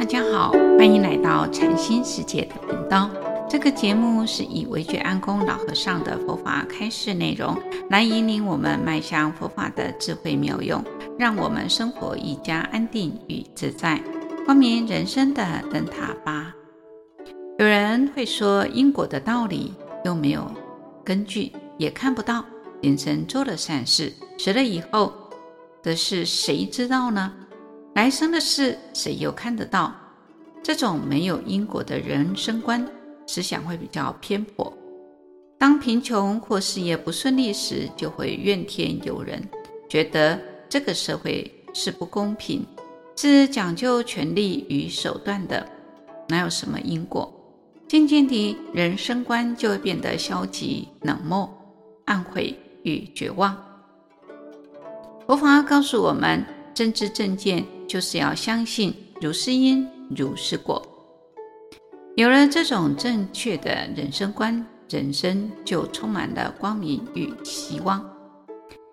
大家好，欢迎来到禅心世界的频道。这个节目是以惟觉安公老和尚的佛法开示内容，来引领我们迈向佛法的智慧妙用，让我们生活愈加安定与自在，光明人生的灯塔吧。有人会说因果的道理又没有根据，也看不到。人生做了善事，死了以后的事谁知道呢？来生的事谁又看得到？这种没有因果的人生观，思想会比较偏颇。当贫穷或事业不顺利时，就会怨天尤人，觉得这个社会是不公平，是讲究权力与手段的，哪有什么因果？渐渐地，人生观就会变得消极、冷漠、暗悔与绝望。佛法告诉我们，正知正见就是要相信如是因如是果。有了这种正确的人生观，人生就充满了光明与希望。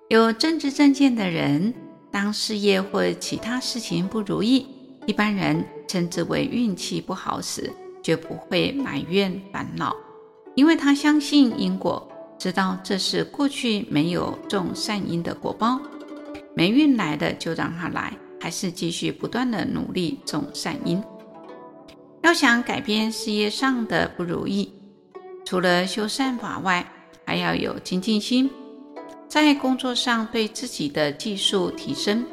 有正知正见的人，当事业或其他事情不如意，一般人称之为运气不好时，绝不会埋怨烦恼，因为他相信因果，知道这是过去没有种善因的果报，霉运来的就让它来，还是继续不断的努力种善因。要想改变事业上的不如意，除了修善法外，还要有精进心，在工作上对自己的技术提升，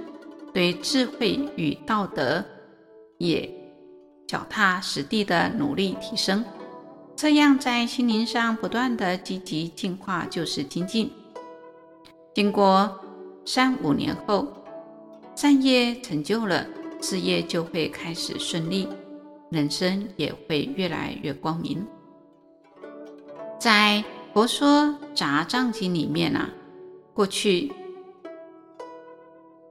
对智慧与道德也。脚踏实地的努力提升，这样在心灵上不断的积极进化就是精进。经过三五年后，善业成就了，事业就会开始顺利，人生也会越来越光明。在《佛说杂藏经》里面啊，过去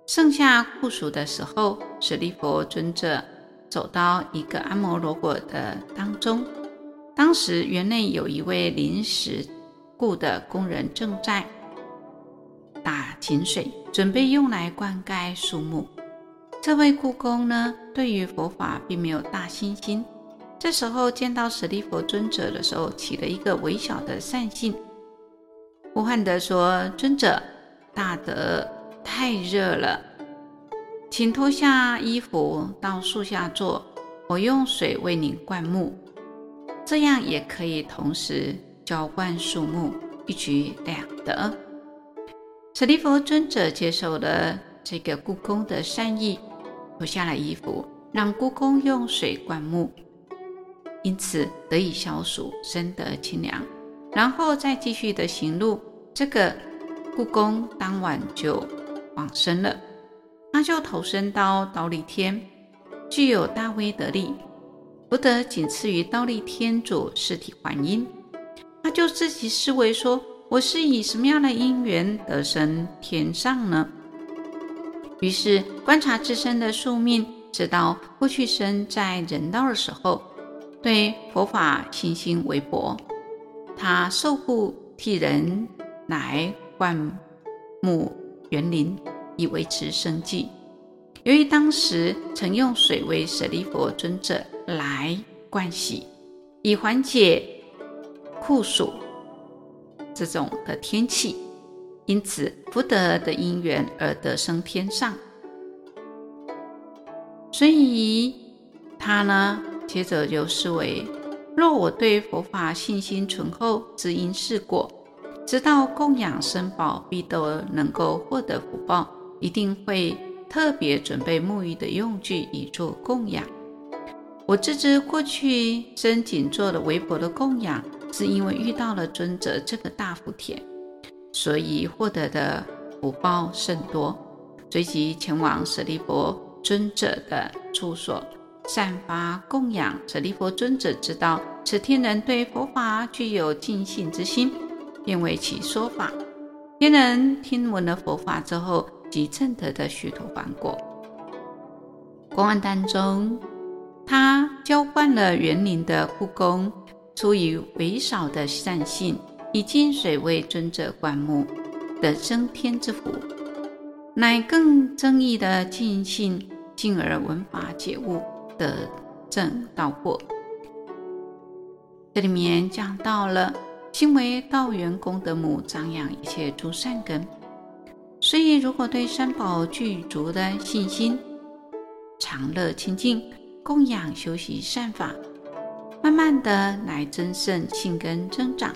盛夏酷暑的时候，舍利弗尊者。走到一个阿摩罗果的当中，当时园内有一位临时雇的工人正在打井水，准备用来灌溉树木。这位雇工呢，对于佛法并没有大信心。这时候见到舍利弗尊者的时候，起了一个微小的善心，呼唤地说：“尊者，大德太热了。”请脱下衣服到树下坐，我用水为您灌木，这样也可以同时浇灌树木，一举两得。舍利弗尊者接受了这个故宫的善意，脱下了衣服，让故宫用水灌木，因此得以消暑，身得清凉，然后再继续的行路。这个故宫当晚就往生了。他就投身到忉利天，具有大威德力，福德仅次于倒立天主释提桓因。他就自己思维说：“我是以什么样的因缘得生天上呢？”于是观察自身的宿命，知道过去生在人道的时候，对佛法信心微薄，他受雇替人来灌木园林。以维持生计。由于当时曾用水为舍利弗尊者来灌洗，以缓解酷暑这种的天气，因此福德的因缘而得生天上。所以他呢，接着就思维：若我对佛法信心醇厚，知因是果，知道供养僧宝必都能够获得福报。一定会特别准备沐浴的用具以作供养。我自知过去生仅做了微薄的供养，是因为遇到了尊者这个大福田，所以获得的福报甚多。随即前往舍利弗尊者的处所，散发供养。舍利弗尊者知道此天人对佛法具有敬信之心，便为其说法。天人听闻了佛法之后，即证得的须陀洹果。公案当中，他浇灌了园林的雇工，出于微少的善信，以净水为尊者灌木，得升天之福；乃更增益的敬信，进而闻法解悟，得正道果。这里面讲到了心为道源功德母，长养一切诸善根。所以，如果对三宝具足的信心，常乐清净，供养修习善法，慢慢的来增胜性根增长，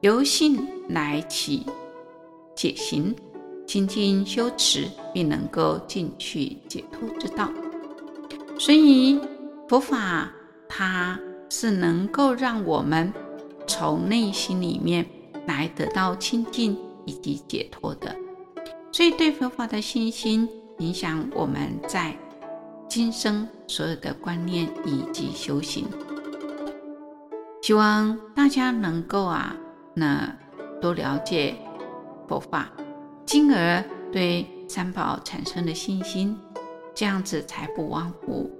由性来起解行，精进修持，并能够进去解脱之道。所以，佛法它是能够让我们从内心里面来得到清净以及解脱的。所以，对佛法的信心影响我们在今生所有的观念以及修行。希望大家能够啊，那多了解佛法，进而对三宝产生了信心，这样子才不枉乎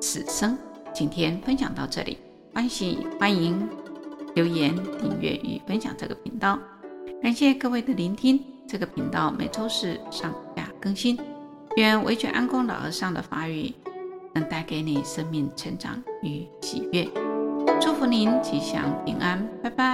此生。今天分享到这里，欢喜欢迎留言、订阅与分享这个频道，感谢各位的聆听。这个频道每周四上架更新，愿维权安公老和尚的法语能带给你生命成长与喜悦，祝福您吉祥平安，拜拜。